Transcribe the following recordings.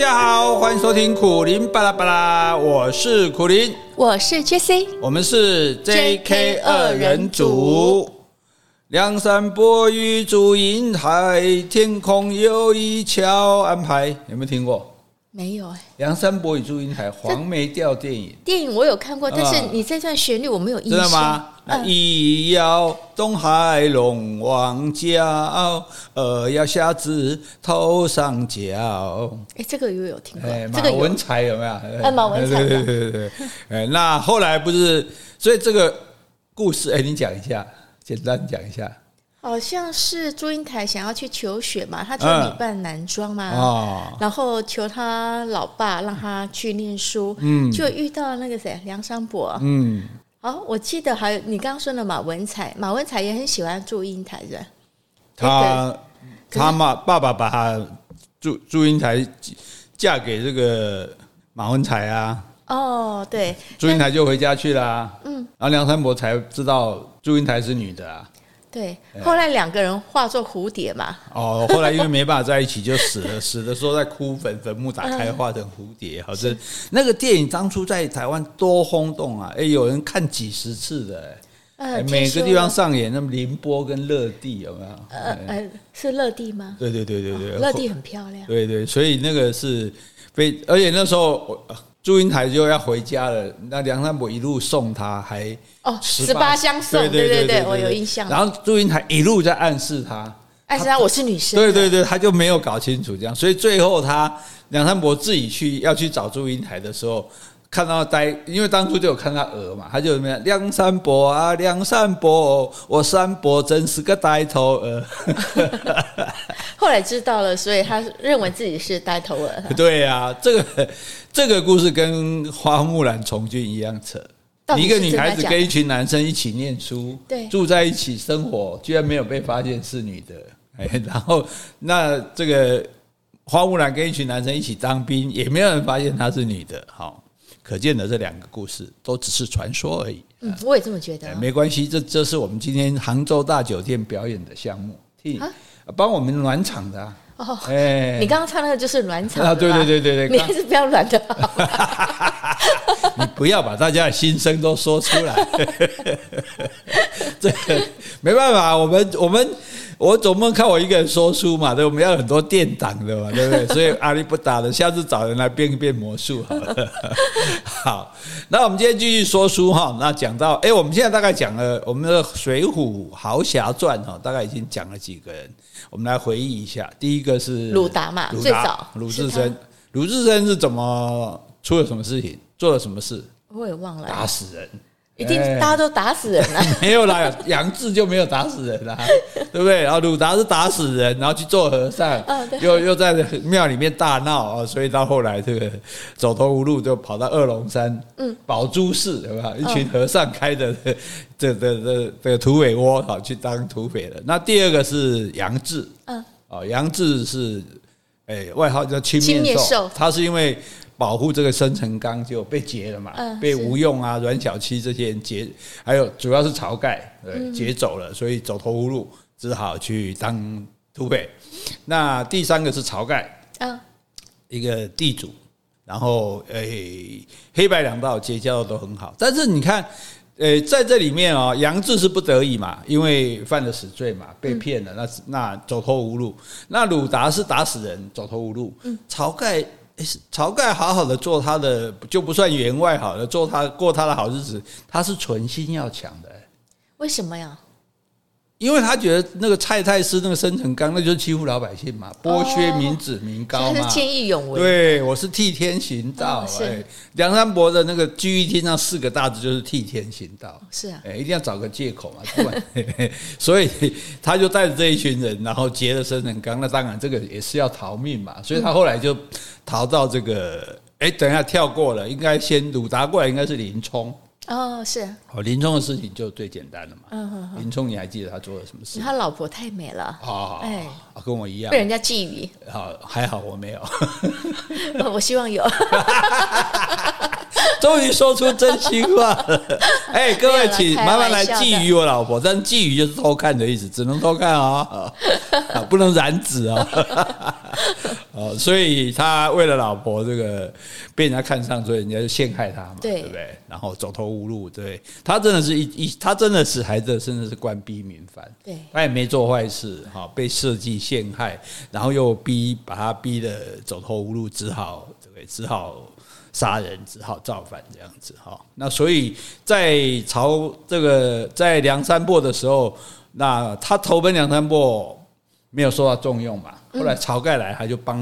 家好，欢迎收听苦林巴拉巴拉，我是苦林，我是 JC，我们是 JK 二人组。梁山伯与祝英台，天空有一桥安排，有没有听过？没有哎，《梁山伯与祝英台》黄梅调电影，电影我有看过，但是你这段旋律我没有印象。知道吗？嗯、一要东海龙王叫，二要虾子头上浇。哎，这个又有听过。马文才有没有？哎，马文才。对对对对对。那后来不是，所以这个故事，哎，你讲一下，简单讲一下。好像是祝英台想要去求学嘛，他求女扮男装嘛，嗯、然后求他老爸让他去念书，嗯，就遇到那个谁梁山伯，嗯，好，我记得还有你刚刚说的马文才，马文才也很喜欢祝英台的，他他妈爸爸把他祝祝英台嫁给这个马文才啊，哦，对，祝英台就回家去了，嗯，然后梁山伯才知道祝英台是女的啊。对，后来两个人化作蝴蝶嘛。哦，后来因为没办法在一起，就死了。死的时候在哭坟，坟墓打开化成蝴蝶。好像那个电影当初在台湾多轰动啊！哎，有人看几十次的。哎，每个地方上演，那么凌波跟乐地有没有？呃呃，是乐地吗？对对对对对，乐蒂很漂亮。对对，所以那个是非，而且那时候我。祝英台就要回家了，那梁山伯一路送他，还哦十八相送，对对对，我有印象。然后祝英台一路在暗示他，暗示他我是女生，对对对，他就没有搞清楚这样，所以最后他梁山伯自己去要去找祝英台的时候。看到呆，因为当初就有看他鹅嘛，他就什么样？梁山伯啊，梁山伯，我山伯真是个呆头鹅。后来知道了，所以他认为自己是呆头鹅。对呀、啊，这个这个故事跟花木兰从军一样扯。一个女孩子跟一群男生一起念书，对，住在一起生活，居然没有被发现是女的。哎，然后那这个花木兰跟一群男生一起当兵，也没有人发现她是女的。好。可见的这两个故事都只是传说而已。嗯，我也这么觉得。没关系，这这是我们今天杭州大酒店表演的项目，替帮我们暖场的。哦，哎，你刚刚唱那个就是暖场啊？对对对对对，你还是不要暖的。你不要把大家的心声都说出来。这个没办法，我们我们。我总不能靠我一个人说书嘛，对，我们要很多电档的嘛，对不对？所以阿里不打了，下次找人来变一变魔术好了。好，那我们今天继续说书哈。那讲到，哎，我们现在大概讲了我们的《水浒豪侠传》哈，大概已经讲了几个人，我们来回忆一下。第一个是鲁达嘛，最早鲁智深，鲁智深是怎么出了什么事情，做了什么事？我也忘了，打死人。一定大家都打死人了，欸，没有啦，杨志就没有打死人啦，对不对？然后鲁达是打死人，然后去做和尚，又又在庙里面大闹啊，所以到后来这个走投无路，就跑到二龙山，嗯，宝珠寺，对吧？一群和尚开的这这这这个土匪窝，好去当土匪了。那第二个是杨志，嗯，哦，杨志是哎外号叫青面兽，他是因为。保护这个生辰纲就被劫了嘛，嗯、被吴用啊、阮小七这些人劫，还有主要是晁盖对劫走了，所以走投无路，只好去当土匪。那第三个是晁盖，嗯，一个地主，然后诶、欸，黑白两道结交的都很好。但是你看，诶、欸，在这里面啊，杨志是不得已嘛，因为犯了死罪嘛，被骗了，那那走投无路。那鲁达是打死人，走投无路。嗯，晁盖。晁盖好好的做他的，就不算员外好了，做他过他的好日子，他是存心要抢的。为什么呀？因为他觉得那个蔡太师那个生辰纲，那就是欺负老百姓嘛，剥削民脂民膏嘛。是见义勇为。对，我是替天行道。哎，梁山伯的那个聚义厅那四个大字就是替天行道。是啊，哎，一定要找个借口嘛，不然。所以他就带着这一群人，然后劫了生辰纲。那当然这个也是要逃命嘛，所以他后来就逃到这个。哎，等一下跳过了，应该先鲁达过来，应该是林冲。哦，是哦，林冲的事情就最简单了嘛。嗯哼，林冲，你还记得他做了什么事？他老婆太美了。哦，哎，跟我一样，被人家觊觎。好，还好我没有。我希望有。终于说出真心话了。哎，各位，请麻烦来觊觎我老婆，但觊觎就是偷看的意思，只能偷看啊，啊，不能染指啊。哦，所以他为了老婆这个被人家看上，所以人家就陷害他嘛，对，对不对？然后走投无路，对，他真的是一一，他真的是孩子，甚至是官逼民反，对，他也没做坏事，哈，被设计陷害，然后又逼把他逼得走投无路，只好对，只好杀人，只好造反这样子，哈。那所以在朝这个在梁山泊的时候，那他投奔梁山泊没有受到重用嘛？后来晁盖来，他就帮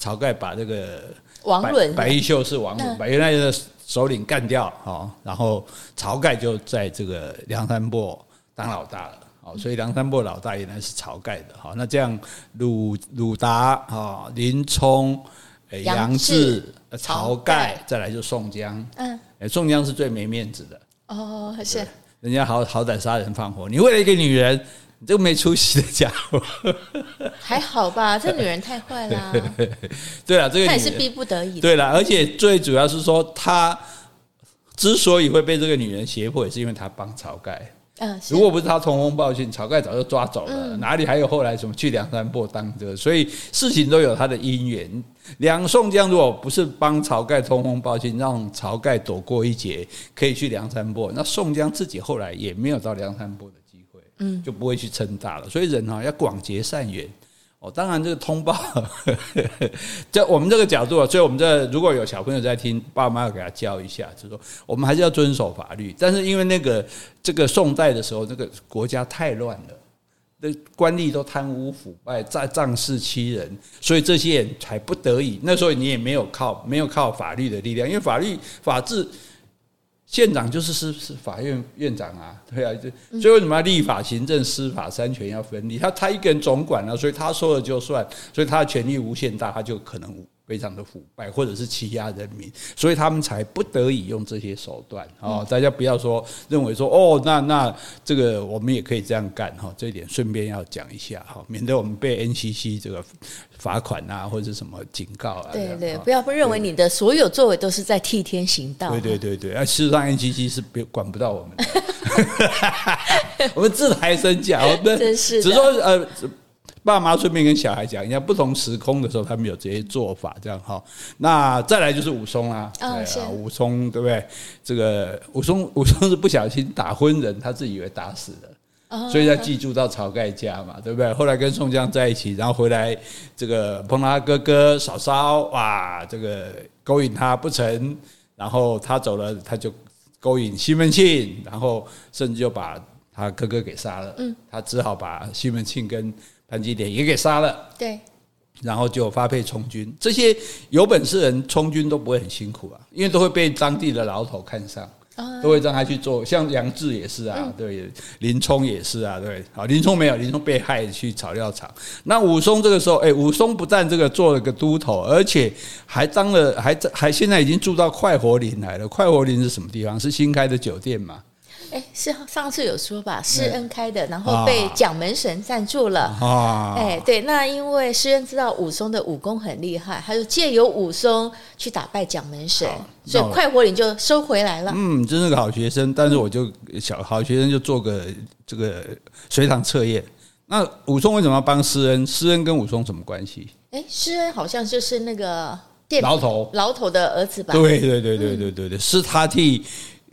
晁盖把这个王伦。白衣秀是王伦，把原来的首领干掉，好，然后晁盖就在这个梁山泊当老大了，好，所以梁山泊老大原来是晁盖的，好，那这样鲁鲁达啊，林冲、杨志、晁盖，再来就宋江，嗯，宋江是最没面子的，哦，是，人家好好歹杀人放火，你为了一个女人。你这个没出息的家伙，还好吧？这女人太坏了。对了，这个他也是逼不得已。对了，而且最主要是说，他之所以会被这个女人胁迫，也是因为他帮晁盖。嗯，如果不是他通风报信，晁盖早就抓走了。哪里还有后来什么去梁山泊当这个？所以事情都有他的因缘。两宋江如果不是帮晁盖通风报信，让晁盖躲过一劫，可以去梁山泊，那宋江自己后来也没有到梁山泊的。嗯，就不会去称大了。所以人哈要广结善缘哦。当然，这个通报，在我们这个角度啊，所以我们这如果有小朋友在听，爸妈要给他教一下，就是说我们还是要遵守法律。但是因为那个这个宋代的时候，那个国家太乱了，那官吏都贪污腐败，在仗势欺人，所以这些人才不得已。那时候你也没有靠没有靠法律的力量，因为法律法治。县长就是是是法院院长啊，对啊，就所以为什么立法、行政、司法三权要分立？他他一个人总管了，所以他说了就算，所以他的权力无限大，他就可能。非常的腐败，或者是欺压人民，所以他们才不得已用这些手段哦。大家不要说认为说哦，那那这个我们也可以这样干哈。这一点顺便要讲一下哈，免得我们被 NCC 这个罚款啊，或者什么警告啊。对对，不要不认为你的所有作为都是在替天行道。对对对对，啊，事实上 NCC 是别管不到我们的，我们自抬身价，我们真是只说呃。爸妈顺便跟小孩讲一下，不同时空的时候，他们有这些做法，这样哈。那再来就是武松啦，对啊，武松对不对？这个武松，武松是不小心打昏人，他自己以为打死了，所以他寄住到晁盖家嘛，对不对？后来跟宋江在一起，然后回来这个碰到他哥哥嫂嫂，哇，这个勾引他不成，然后他走了，他就勾引西门庆，然后甚至就把他哥哥给杀了。嗯，他只好把西门庆跟潘金莲也给杀了，对，然后就发配充军。这些有本事人充军都不会很辛苦啊，因为都会被当地的牢头看上，都会让他去做。像杨志也是啊，对，林冲也是啊，对。好，林冲没有，林冲被害去草料场。那武松这个时候，哎，武松不但这个做了个都头，而且还当了，还在，还现在已经住到快活林来了。快活林是什么地方？是新开的酒店嘛？哎，是上次有说吧，施恩开的，然后被蒋门神赞助了。啊，哎，对，那因为施恩知道武松的武功很厉害，他就借由武松去打败蒋门神，所以快活林就收回来了。嗯，真是个好学生，但是我就小好学生就做个这个随堂测验。那武松为什么要帮施恩？施恩跟武松什么关系？哎，施恩好像就是那个牢头牢头的儿子吧？对对对对对对对，是他替。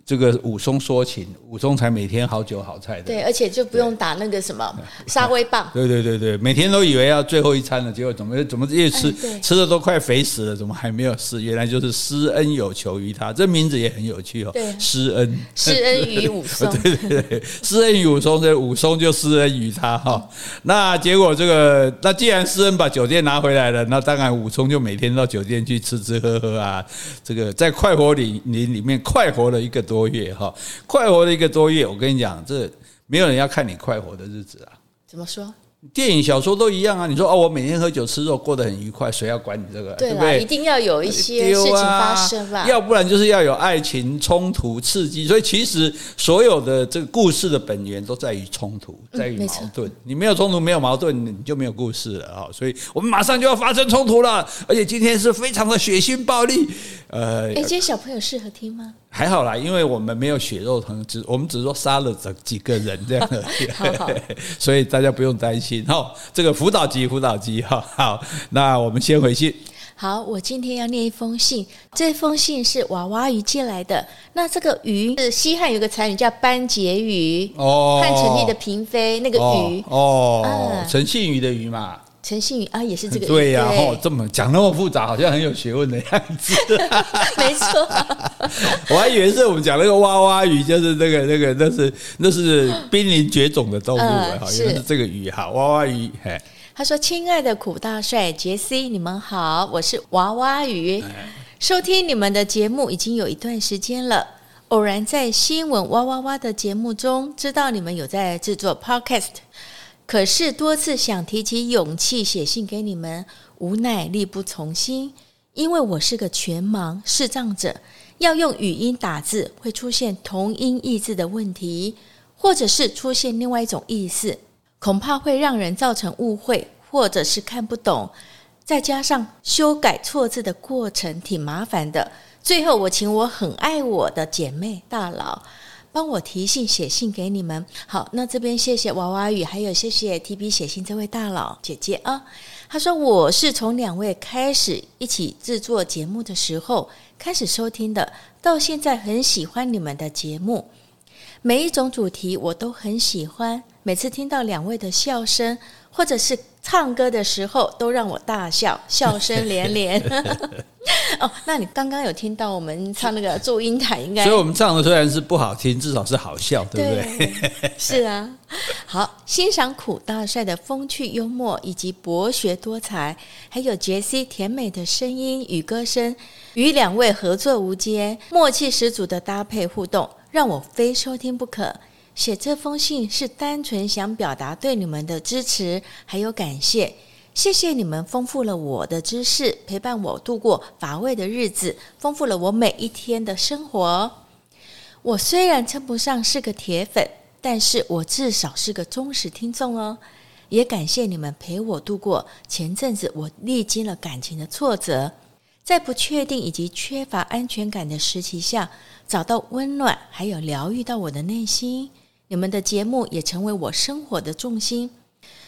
这个武松说情，武松才每天好酒好菜的。对，而且就不用打那个什么沙威棒。对对对对，每天都以为要最后一餐了，结果怎么怎么越吃吃的都快肥死了，怎么还没有事？原来就是施恩有求于他，这名字也很有趣哦。对，施恩，施恩于武松。对对对，施恩于武松，这武松就施恩于他哈。那结果这个，那既然施恩把酒店拿回来了，那当然武松就每天到酒店去吃吃喝喝啊。这个在快活林林里面快活了一个多。多月哈，快活了一个多月，我跟你讲，这没有人要看你快活的日子啊。怎么说？电影、小说都一样啊！你说哦，我每天喝酒吃肉，过得很愉快，谁要管你这个？对不对？一定要有一些事情发生吧？要不然就是要有爱情冲突刺激。所以其实所有的这个故事的本源都在于冲突，在于矛盾。你没有冲突，没有矛盾，你就没有故事了啊！所以我们马上就要发生冲突了，而且今天是非常的血腥暴力。呃，哎，今天小朋友适合听吗？还好啦，因为我们没有血肉疼，只我们只是说杀了这几个人这样而已，好好 所以大家不用担心哈。这个辅导级，辅导级哈。好，那我们先回去。好，我今天要念一封信，这封信是娃娃鱼寄来的。那这个鱼是西汉有个才女叫班婕妤哦，汉成帝的嫔妃那个鱼哦，哦，陈幸妤的鱼嘛。陈信宇啊，也是这个对呀、啊，哦，这么讲那么复杂，好像很有学问的样子。没错，我还以为是我们讲那个娃娃鱼，就是那个那个那是那是濒临绝种的动物，好像是这个鱼哈，娃娃鱼。嘿，他说：“亲爱的苦大帅杰西，你们好，我是娃娃鱼，收听你们的节目已经有一段时间了，偶然在新闻哇哇哇的节目中知道你们有在制作 Podcast。”可是多次想提起勇气写信给你们，无奈力不从心，因为我是个全盲视障者，要用语音打字会出现同音异字的问题，或者是出现另外一种意思，恐怕会让人造成误会，或者是看不懂，再加上修改错字的过程挺麻烦的。最后，我请我很爱我的姐妹大佬。帮我提信写信给你们。好，那这边谢谢娃娃雨，还有谢谢 T B 写信这位大佬姐姐啊。他说我是从两位开始一起制作节目的时候开始收听的，到现在很喜欢你们的节目，每一种主题我都很喜欢。每次听到两位的笑声，或者是唱歌的时候，都让我大笑，笑声连连。哦，那你刚刚有听到我们唱那个祝英台，应该，所以我们唱的虽然是不好听，至少是好笑，对不对？对 是啊，好，欣赏苦大帅的风趣幽默以及博学多才，还有杰西甜美的声音与歌声，与两位合作无间，默契十足的搭配互动，让我非收听不可。写这封信是单纯想表达对你们的支持，还有感谢。谢谢你们丰富了我的知识，陪伴我度过乏味的日子，丰富了我每一天的生活。我虽然称不上是个铁粉，但是我至少是个忠实听众哦。也感谢你们陪我度过前阵子我历经了感情的挫折，在不确定以及缺乏安全感的时期下，找到温暖，还有疗愈到我的内心。你们的节目也成为我生活的重心。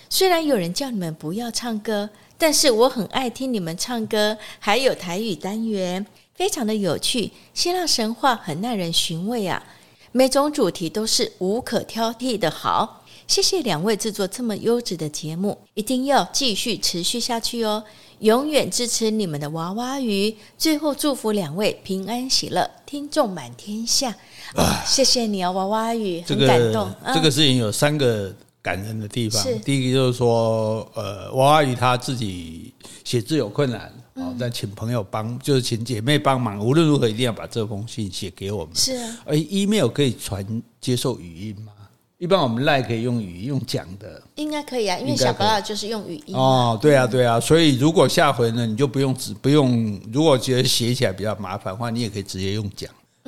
虽然有人叫你们不要唱歌，但是我很爱听你们唱歌，还有台语单元，非常的有趣。希腊神话很耐人寻味啊，每种主题都是无可挑剔的好。谢谢两位制作这么优质的节目，一定要继续持续下去哦，永远支持你们的娃娃鱼。最后祝福两位平安喜乐，听众满天下。啊、谢谢你哦，娃娃鱼，很感动。这个、这个事情有三个。感人的地方，第一个就是说，呃，娃娃鱼他自己写字有困难，哦，但请朋友帮，就是请姐妹帮忙，无论如何一定要把这封信写给我们。是啊，而 email 可以传接受语音吗？一般我们 LINE 可以用语音用讲的，应该可以啊，因为小宝宝就是用语音。哦，对啊，对啊，所以如果下回呢，你就不用直不用，如果觉得写起来比较麻烦的话，你也可以直接用讲。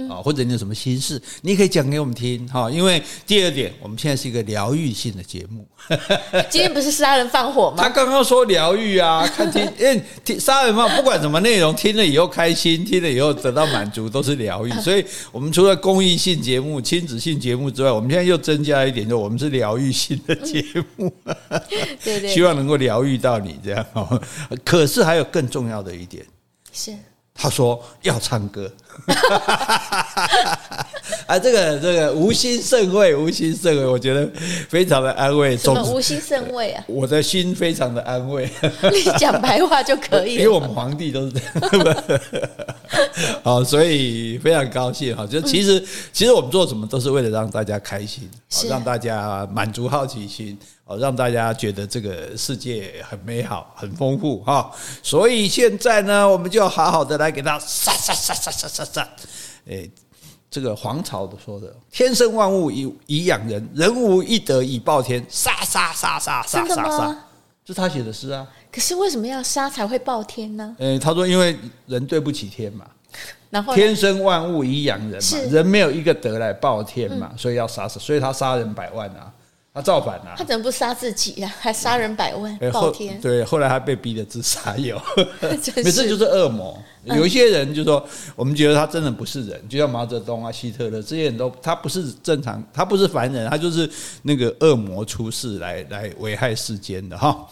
啊，或者你有什么心事，你可以讲给我们听哈。因为第二点，我们现在是一个疗愈性的节目。今天不是杀人放火吗？他刚刚说疗愈啊，看听，因听杀人放，不管什么内容，听了以后开心，听了以后得到满足，都是疗愈。所以，我们除了公益性节目、亲子性节目之外，我们现在又增加一点，就我们是疗愈性的节目。对对，希望能够疗愈到你这样哦。可是还有更重要的一点是。他说要唱歌，啊，这个这个无心甚慰，无心甚慰，我觉得非常的安慰。什么无心甚慰啊？我的心非常的安慰。你讲白话就可以，因为我们皇帝都是这样。好，所以非常高兴哈。就其实其实我们做什么都是为了让大家开心，让大家满足好奇心。哦，让大家觉得这个世界很美好、很丰富哈，所以现在呢，我们就好好的来给他杀杀杀杀杀杀杀，诶，这个黄巢的说的“天生万物以以养人，人无一德以报天”，杀杀杀杀杀杀杀，这是他写的诗啊。可是为什么要杀才会报天呢？哎，他说因为人对不起天嘛，然后天生万物以养人嘛，人没有一个德来报天嘛，嗯、所以要杀死，所以他杀人百万啊。他造反了，他怎么不杀自己呀？还杀人百万，报天。对，后来他被逼的自杀有，没事就是恶魔。有一些人就说，我们觉得他真的不是人，就像毛泽东啊、希特勒这些人都，他不是正常，他不是凡人，他就是那个恶魔出世来来危害世间的哈。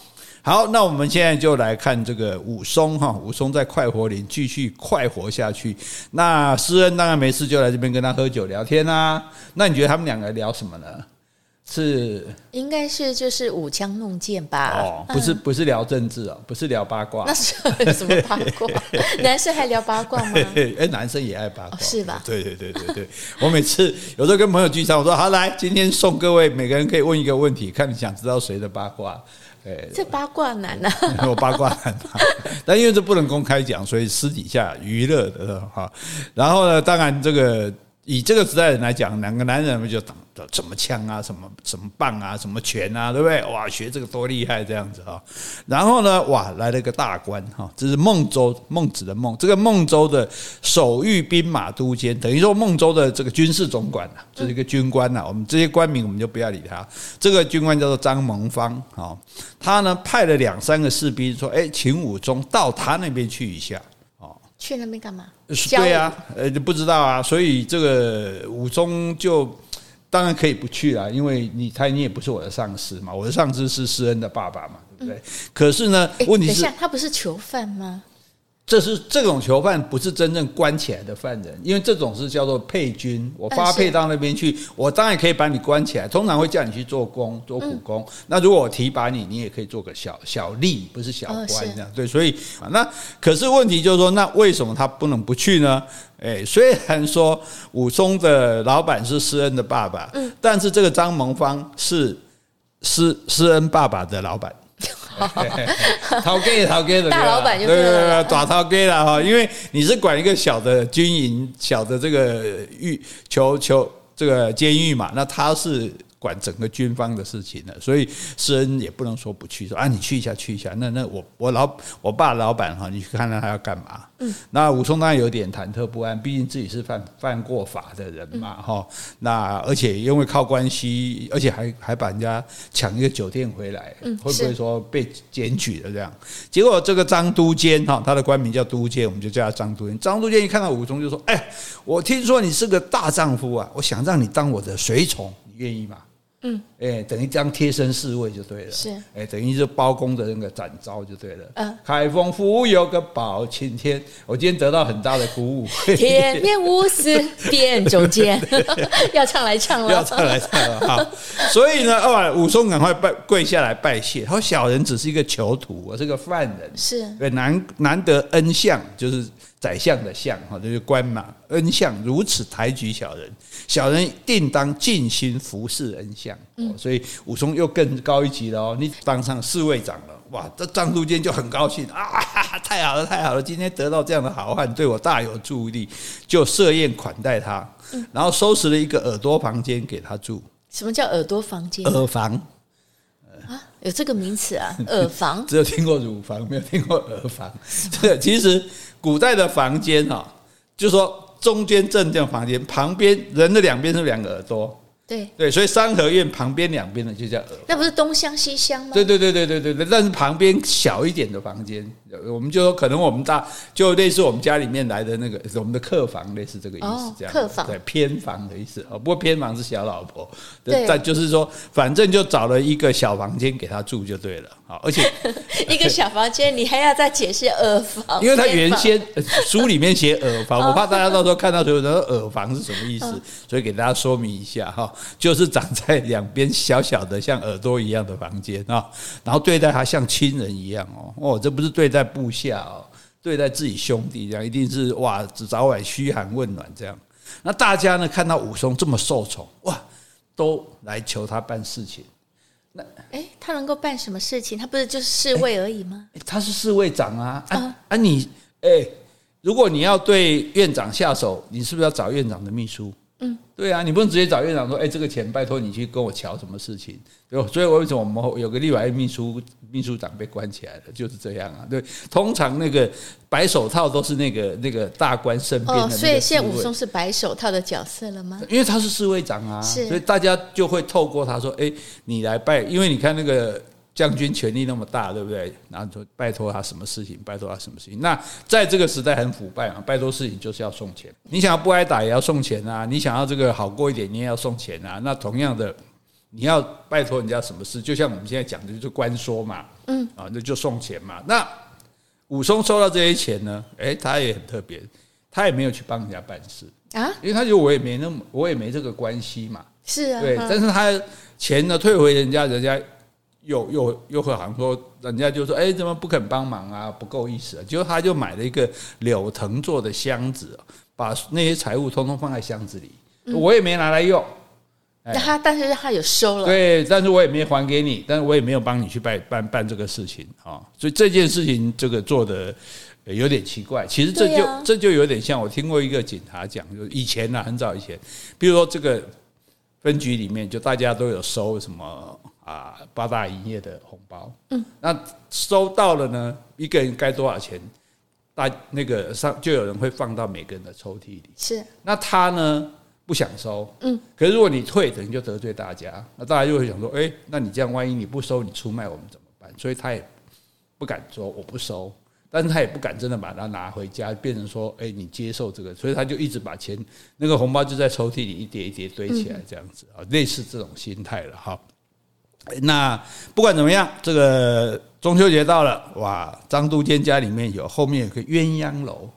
好，那我们现在就来看这个武松哈，武松在快活林继续快活下去。那施恩当然没事就来这边跟他喝酒聊天啊。那你觉得他们两个聊什么呢？是，应该是就是舞枪弄剑吧？哦，不是，不是聊政治哦，不是聊八卦。那是 什么八卦？男生还聊八卦吗？哎，男生也爱八卦，是吧？对对对对对。我每次有时候跟朋友聚餐，我说好来，今天送各位每个人可以问一个问题，看你想知道谁的八卦。哎，这八卦男啊，我八卦男嘛。但因为这不能公开讲，所以私底下娱乐的哈。然后呢，当然这个。以这个时代人来讲，两个男人不就打打什么枪啊，什么什么棒啊，什么拳啊，对不对？哇，学这个多厉害，这样子哈。然后呢，哇，来了个大官哈，这是孟州孟子的孟，这个孟州的守御兵马都监，等于说孟州的这个军事总管呐，就是一个军官呐。我们这些官名我们就不要理他。这个军官叫做张蒙方啊，他呢派了两三个士兵说，哎，请武宗到他那边去一下。去那边干嘛？对啊，呃，就不知道啊，所以这个武宗就当然可以不去了，因为你他你也不是我的上司嘛，我的上司是施恩的爸爸嘛，对不对？嗯、可是呢，问题是，他不是囚犯吗？这是这种囚犯不是真正关起来的犯人，因为这种是叫做配军，我发配到那边去，我当然可以把你关起来，通常会叫你去做工，做苦工。那如果我提拔你，你也可以做个小小吏，不是小官这样。对，所以啊，那可是问题就是说，那为什么他不能不去呢？诶，虽然说武松的老板是施恩的爸爸，嗯，但是这个张萌芳是施施恩爸爸的老板。掏给陶给的，大老板就对了，抓陶给了哈，因为你是管一个小的军营、小的这个狱、囚囚这个监狱嘛，那他是。管整个军方的事情了，所以施恩也不能说不去，说啊，你去一下，去一下。那那我我老我爸老板哈，你去看看他要干嘛？嗯，那武松当然有点忐忑不安，毕竟自己是犯犯过法的人嘛，哈、嗯。那而且因为靠关系，而且还还把人家抢一个酒店回来，会不会说被检举的这样？结果这个张都监哈，他的官名叫都监，我们就叫他张都监。张都监一看到武松就说：“哎，我听说你是个大丈夫啊，我想让你当我的随从，你愿意吗？”嗯，哎，等于当贴身侍卫就对了。是，哎，等于是包公的那个展昭就对了。嗯，开封府有个包青天，我今天得到很大的鼓舞。铁面无私辨忠奸，要唱来唱了，要唱来唱了。好，所以呢，哦，武松赶快拜跪下来拜谢。他说：“小人只是一个囚徒，我是个犯人。是，对，难难得恩相，就是。”宰相的相哈，就是官嘛。恩相如此抬举小人，小人定当尽心服侍恩相。嗯，所以武松又更高一级了哦，你当上侍卫长了。哇，这张都监就很高兴啊，太好了，太好了，今天得到这样的好汉，对我大有助力，就设宴款待他。然后收拾了一个耳朵房间给他住。什么叫耳朵房间？耳房。啊，有这个名词啊，耳房。只有听过乳房，没有听过耳房。这个其实古代的房间哈，就是说中间正正房间，旁边人的两边是两个耳朵。对对，所以三合院旁边两边的就叫耳。那不是东厢西厢吗？对对对对对对对，但是旁边小一点的房间，我们就说可能我们大就类似我们家里面来的那个我们的客房，类似这个意思，这样。客房对偏房的意思哦，不过偏房是小老婆。对，但就是说，反正就找了一个小房间给他住就对了。好，而且 一个小房间，你还要再解释耳房？因为他原先书里面写耳房，我怕大家到时候看到时候说耳房是什么意思，所以给大家说明一下哈。就是长在两边小小的像耳朵一样的房间啊，然后对待他像亲人一样哦哦，这不是对待部下哦，对待自己兄弟这样，一定是哇，只早晚嘘寒问暖这样。那大家呢看到武松这么受宠哇，都来求他办事情。那哎，他能够办什么事情？他不是就是侍卫而已吗？他是侍卫长啊啊啊！你哎。如果你要对院长下手，你是不是要找院长的秘书？嗯，对啊，你不能直接找院长说，哎，这个钱拜托你去跟我瞧什么事情，对吧？所以为什么我们有个立委秘书秘书长被关起来了，就是这样啊。对，通常那个白手套都是那个那个大官身边的。哦，所以现在武松是白手套的角色了吗？因为他是侍卫长啊，所以大家就会透过他说，哎，你来拜，因为你看那个。将军权力那么大，对不对？然后就拜托他什么事情，拜托他什么事情。那在这个时代很腐败啊，拜托事情就是要送钱。你想要不挨打也要送钱啊，你想要这个好过一点，你也要送钱啊。那同样的，你要拜托人家什么事，就像我们现在讲的，就是官说嘛，嗯，啊，那就送钱嘛。那武松收到这些钱呢？诶，他也很特别，他也没有去帮人家办事啊，因为他觉得我也没那么，我也没这个关系嘛。是啊，对。但是他钱呢退回人家，人家。又又又会好像说，人家就说，哎，怎么不肯帮忙啊？不够意思啊！结果他就买了一个柳藤做的箱子，把那些财物通通放在箱子里。嗯、我也没拿来用。那他，但是他有收了。对，但是我也没还给你，但是我也没有帮你去办办办这个事情啊。所以这件事情这个做的有点奇怪。其实这就、啊、这就有点像我听过一个警察讲，就以前呢、啊，很早以前，比如说这个分局里面，就大家都有收什么。啊，八大营业的红包，嗯，那收到了呢，一个人该多少钱？大那个上就有人会放到每个人的抽屉里。是，那他呢不想收，嗯，可是如果你退，等于就得罪大家，那大家就会想说，哎，那你这样万一你不收，你出卖我们怎么办？所以他也不敢说我不收，但是他也不敢真的把它拿回家，变成说，哎，你接受这个，所以他就一直把钱那个红包就在抽屉里一叠一叠堆起来，这样子啊，类似这种心态了哈。那不管怎么样，这个中秋节到了，哇！张都监家里面有后面有个鸳鸯楼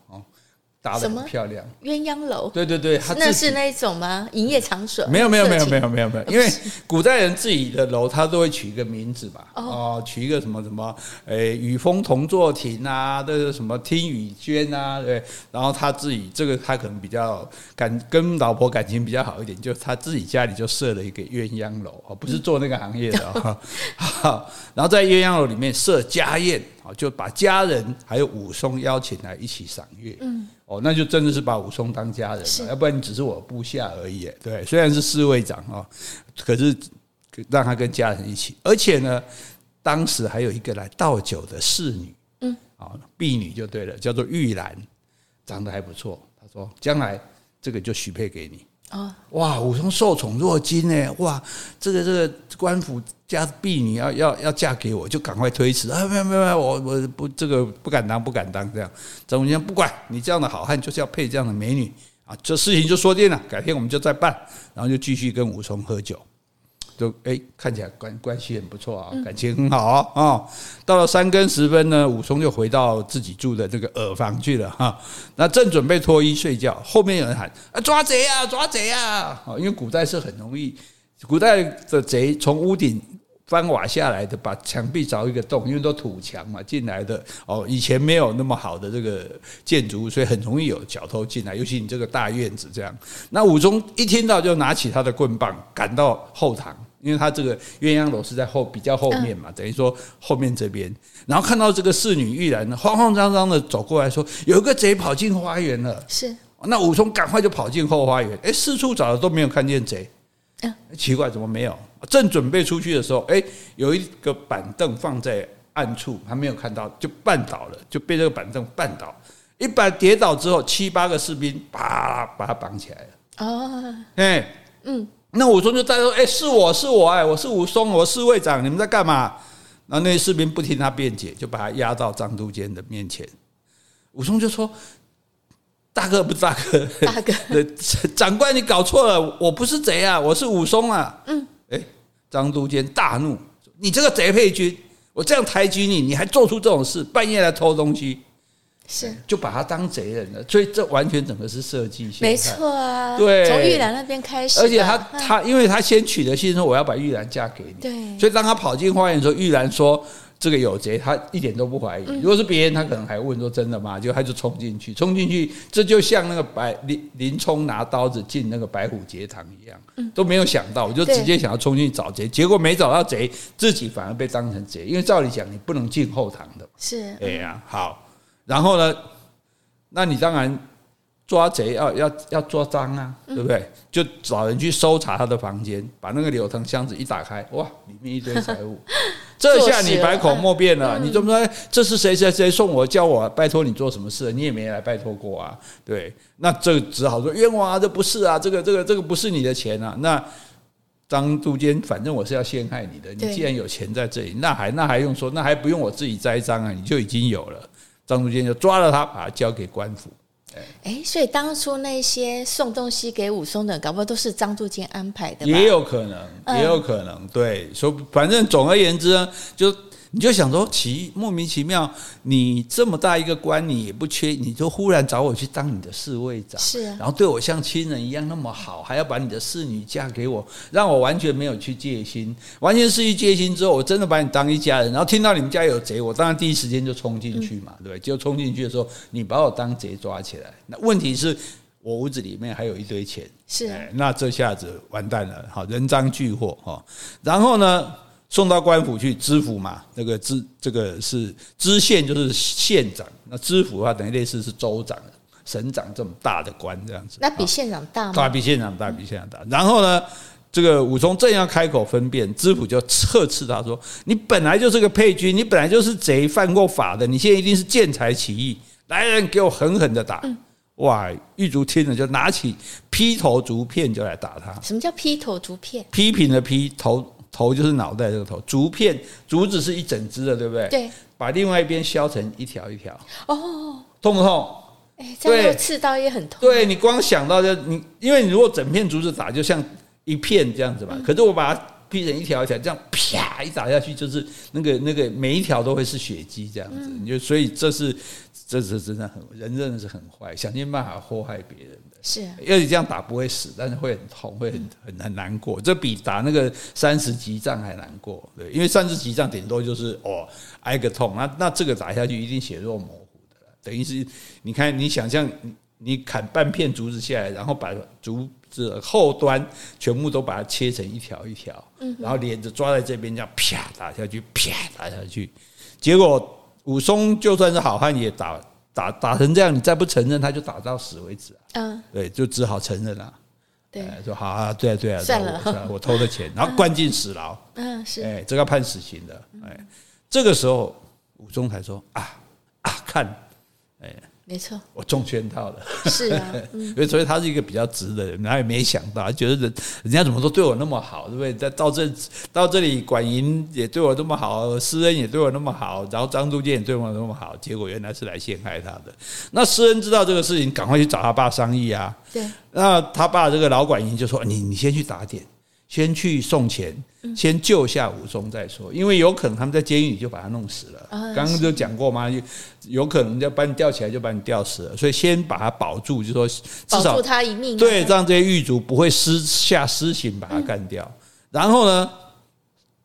哦。打得很漂亮，鸳鸯楼，对对对，那是那一种吗？营业场所？没有没有没有没有没有没有，因为古代人自己的楼，他都会取一个名字吧，哦，取一个什么什么，诶，与风同坐亭啊，这是什么听雨轩啊，对，然后他自己这个他可能比较感跟老婆感情比较好一点，就他自己家里就设了一个鸳鸯楼，哦，不是做那个行业的啊，好，然后在鸳鸯楼里面设家宴，啊，就把家人还有武松邀请来一起赏月，嗯。哦，那就真的是把武松当家人了，要不然你只是我部下而已。对，虽然是侍卫长啊，可是让他跟家人一起，而且呢，当时还有一个来倒酒的侍女，嗯，啊，婢女就对了，叫做玉兰，长得还不错。他说，将来这个就许配给你。啊，哇，武松受宠若惊呢，哇，这个这个官府家婢女要要要嫁给我，就赶快推辞啊！没有没有没有，我我不这个不敢当不敢当这样。张武将不管你这样的好汉就是要配这样的美女啊，这事情就说定了，改天我们就再办，然后就继续跟武松喝酒。就哎，看起来关关系很不错啊，感情很好啊。啊，到了三更时分呢，武松就回到自己住的这个耳房去了哈。那正准备脱衣睡觉，后面有人喊：“啊，抓贼啊，抓贼啊！”啊，因为古代是很容易，古代的贼从屋顶翻瓦下来的，把墙壁凿一个洞，因为都土墙嘛，进来的哦。以前没有那么好的这个建筑物，所以很容易有小偷进来，尤其你这个大院子这样。那武松一听到，就拿起他的棍棒，赶到后堂。因为他这个鸳鸯楼是在后比较后面嘛，等于说后面这边，然后看到这个侍女玉兰呢，慌慌张张的走过来说：“有一个贼跑进花园了。”是，那武松赶快就跑进后花园，哎，四处找了都没有看见贼，奇怪，怎么没有？正准备出去的时候，哎，有一个板凳放在暗处，还没有看到，就绊倒了，就被这个板凳绊倒，一板跌倒之后，七八个士兵啪把他绑起来了。哦，哎，嗯。那武松就在说：“哎，是我是我哎，我是武松，我是卫长，你们在干嘛？”然后那些士兵不听他辩解，就把他押到张都监的面前。武松就说：“大哥不是大哥，大哥，长官你搞错了，我不是贼啊，我是武松啊。”嗯，哎，张都监大怒：“你这个贼配军，我这样抬举你，你还做出这种事，半夜来偷东西。”是，就把他当贼人了，所以这完全整个是设计性。没错啊，对，从玉兰那边开始，而且他他，因为他先取得信说我要把玉兰嫁给你，对，所以当他跑进花园的时候，玉兰说这个有贼，他一点都不怀疑。如果是别人，他可能还问说真的吗？就他就冲进去，冲进去，这就像那个白林林冲拿刀子进那个白虎节堂一样，都没有想到，我就直接想要冲进去找贼，结果没找到贼，自己反而被当成贼，因为照理讲你不能进后堂的，是，哎呀，好。然后呢，那你当然抓贼要要要抓赃啊，对不对？就找人去搜查他的房间，把那个柳藤箱子一打开，哇，里面一堆财物。这下你百口莫辩了，你怎么说？这是谁谁谁送我叫我拜托你做什么事？你也没来拜托过啊，对？那这只好说冤枉啊，这不是啊，这个这个这个不是你的钱啊。那张督监，反正我是要陷害你的。你既然有钱在这里，那还那还用说？那还不用我自己栽赃啊？你就已经有了。张督监就抓了他，把他交给官府。哎，所以当初那些送东西给武松的，搞不好都是张都监安排的。也有可能，也有可能。对，说反正总而言之呢，就。你就想说奇莫名其妙，你这么大一个官，你也不缺，你就忽然找我去当你的侍卫长，是、啊，然后对我像亲人一样那么好，还要把你的侍女嫁给我，让我完全没有去戒心，完全失去戒心之后，我真的把你当一家人，然后听到你们家有贼，我当然第一时间就冲进去嘛，对不对？就冲进去的时候，你把我当贼抓起来，那问题是我屋子里面还有一堆钱，是、啊，那这下子完蛋了，好，人赃俱获哈，然后呢？送到官府去知府嘛，那个知这个是知县，就是县长。那知府的话，等于类似是州长、省长这么大的官这样子。那比县长大吗？大，比县长大，比县长大。然后呢，这个武松正要开口分辨，知府就呵斥他说：“你本来就是个配军，你本来就是贼，犯过法的，你现在一定是见财起意，来人给我狠狠的打！”哇！狱卒听了就拿起劈头竹片就来打他。什么叫劈头竹片？批评的批头。头就是脑袋这个头，竹片竹子是一整只的，对不对？对，把另外一边削成一条一条。哦，痛不痛？哎，这样刺刀也很痛。对，你光想到就你，因为你如果整片竹子打，就像一片这样子嘛。可是我把它劈成一条一条，这样啪一打下去，就是那个那个每一条都会是血迹这样子。你就所以这是这是真的很人真的是很坏，想尽办法祸害别人的。是，因为你这样打不会死，但是会很痛，会很很很难过。这比打那个三十级仗还难过，对，因为三十级仗顶多就是哦挨个痛，那那这个打下去一定血肉模糊的，等于是你看你想象你砍半片竹子下来，然后把竹子后端全部都把它切成一条一条，然后连着抓在这边这样啪打下去，啪打下去，结果武松就算是好汉也打。打打成这样，你再不承认，他就打到死为止啊！嗯，对，就只好承认了。对，说好啊，对啊，对啊，算了，我偷的钱，然后关进死牢。嗯，是，哎，这个判死刑的。哎，这个时候武松才说啊啊，看，哎。没错，我中圈套了。是啊，所 以所以他是一个比较直的人，他也没想到，觉得人人家怎么都对我那么好，对不对？在到这到这里，管营也对我那么好，施恩也对我那么好，然后张都监也对我那么好，结果原来是来陷害他的。那施恩知道这个事情，赶快去找他爸商议啊。对，那他爸这个老管营就说：“你你先去打点。”先去送钱，先救下武松再说，因为有可能他们在监狱里就把他弄死了。刚刚就讲过嘛，有可能要把你吊起来就把你吊死了，所以先把他保住，就说至少保住他一命。对，让这些狱卒不会私下私刑把他干掉。然后呢，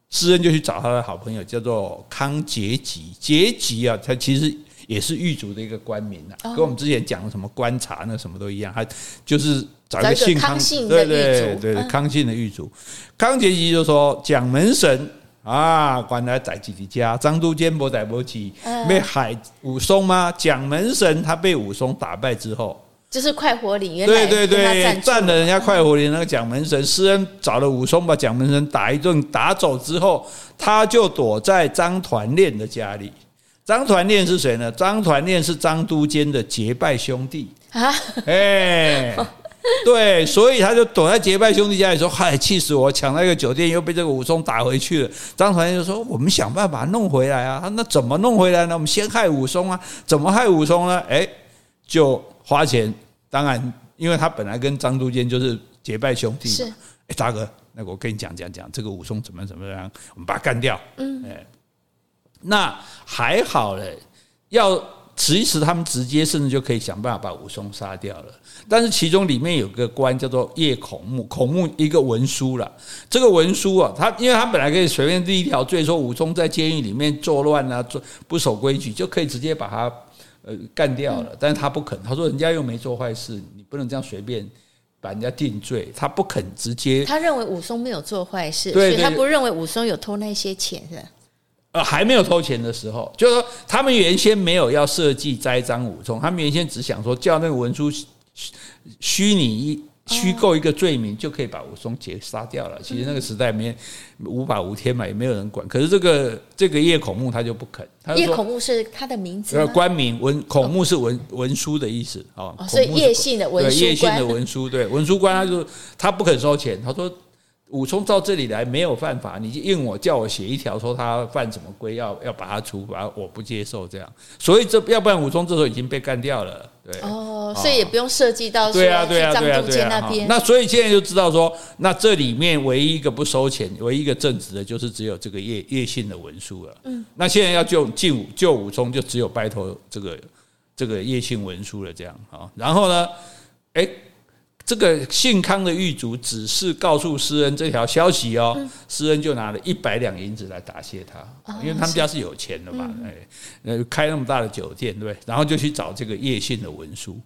施恩就去找他的好朋友，叫做康杰吉。杰吉啊，他其实也是狱卒的一个官名啊，跟我们之前讲的什么观察那什么都一样，他就是。找一个姓康，对对对，康姓的狱卒，康节吉就说：“蒋门神啊，管他宰自己家，张都监不宰不起，被海武松吗？蒋门神他被武松打败之后，就是快活林，对对对，占了人家快活林那个蒋门神，施恩找了武松把蒋门神打一顿，打走之后，他就躲在张团练的家里。张团练是谁呢？张团练是张都监的结拜兄弟啊，哎。”对，所以他就躲在结拜兄弟家里说：“嗨，气死我！抢了一个酒店，又被这个武松打回去了。”张团练就说：“我们想办法弄回来啊！那怎么弄回来呢？我们先害武松啊！怎么害武松呢？哎，就花钱。当然，因为他本来跟张都监就是结拜兄弟嘛。是，哎，大哥，那个我跟你讲讲讲，这个武松怎么怎么样，我们把他干掉。嗯，哎，那还好嘞，要。其实他们直接甚至就可以想办法把武松杀掉了，但是其中里面有个官叫做叶孔目，孔目一个文书了。这个文书啊，他因为他本来可以随便立一条罪，说武松在监狱里面作乱啊，做不守规矩，就可以直接把他呃干掉了。但是他不肯，他说人家又没做坏事，你不能这样随便把人家定罪。他不肯直接，他认为武松没有做坏事，所以他不认为武松有偷那些钱是。呃，还没有偷钱的时候，就是说他们原先没有要设计栽赃武松，他们原先只想说叫那个文书虚拟一虚构一个罪名，就可以把武松劫杀掉了。其实那个时代没无法无天嘛，也没有人管。可是这个这个叶孔目他就不肯。叶孔目是他的名字，官名文孔目是文文书的意思啊。所以叶姓的文书官，叶姓的文书对文书官，他就他不肯收钱，他说。武松到这里来没有犯法，你就硬我叫我写一条说他犯什么规，要要把他处罚，我不接受这样。所以这要不然武松这时候已经被干掉了，对。哦，所以也不用涉及到说对啊对啊对啊对啊那边。那所以现在就知道说，那这里面唯一一个不收钱、唯一一个正直的，就是只有这个叶叶姓的文书了。嗯。那现在要救救武救武松，就只有拜托这个这个叶姓文书了，这样啊。然后呢，哎。这个姓康的狱卒只是告诉施恩这条消息哦，施恩就拿了一百两银子来答谢他，因为他们家是有钱的嘛，哎，开那么大的酒店，对不对？然后就去找这个叶姓的文书，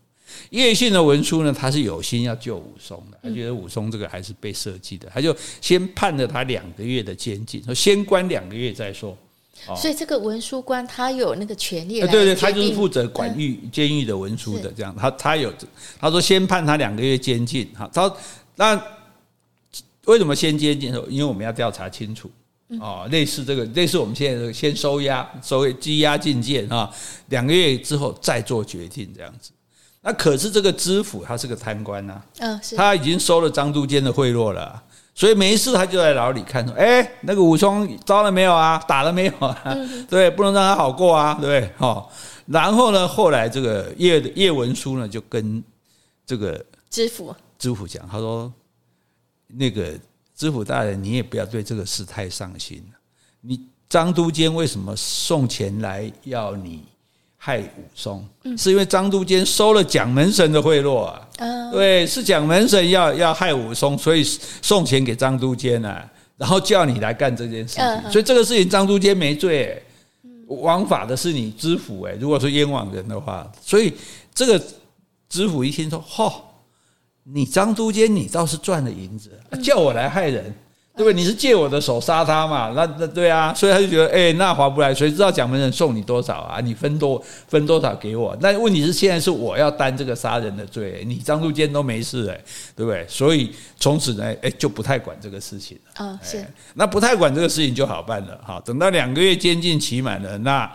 叶信的文书呢，他是有心要救武松的，他觉得武松这个还是被设计的，他就先判了他两个月的监禁，说先关两个月再说。所以这个文书官他有那个权利，对对，他就是负责管狱监狱的文书的，这样。他他有他说先判他两个月监禁，哈，他那为什么先监禁？因为我们要调查清楚哦，类似这个类似我们现在先收押收羁押禁见啊，两个月之后再做决定这样子。那可是这个知府他是个贪官呐，嗯，他已经收了张都监的贿赂了。所以没事，他就在牢里看说：“哎，那个武松招了没有啊？打了没有啊？嗯、对，不能让他好过啊，对不对？哦，然后呢，后来这个叶叶文书呢，就跟这个知府知府讲，他说：那个知府大人，你也不要对这个事太上心。你张都监为什么送钱来要你？”害武松，是因为张都监收了蒋门神的贿赂啊，对，是蒋门神要要害武松，所以送钱给张都监啊，然后叫你来干这件事情，所以这个事情张都监没罪，枉法的是你知府哎，如果说冤枉人的话，所以这个知府一听说，嚯，你张都监你倒是赚了银子，叫我来害人。对不对？你是借我的手杀他嘛？那那对啊，所以他就觉得，哎，那划不来。谁知道蒋门神送你多少啊？你分多分多少给我？那问题是现在是我要担这个杀人的罪，你张路坚都没事哎，对不对？所以从此呢，哎，就不太管这个事情了。啊，是。那不太管这个事情就好办了哈。等到两个月监禁期满了，那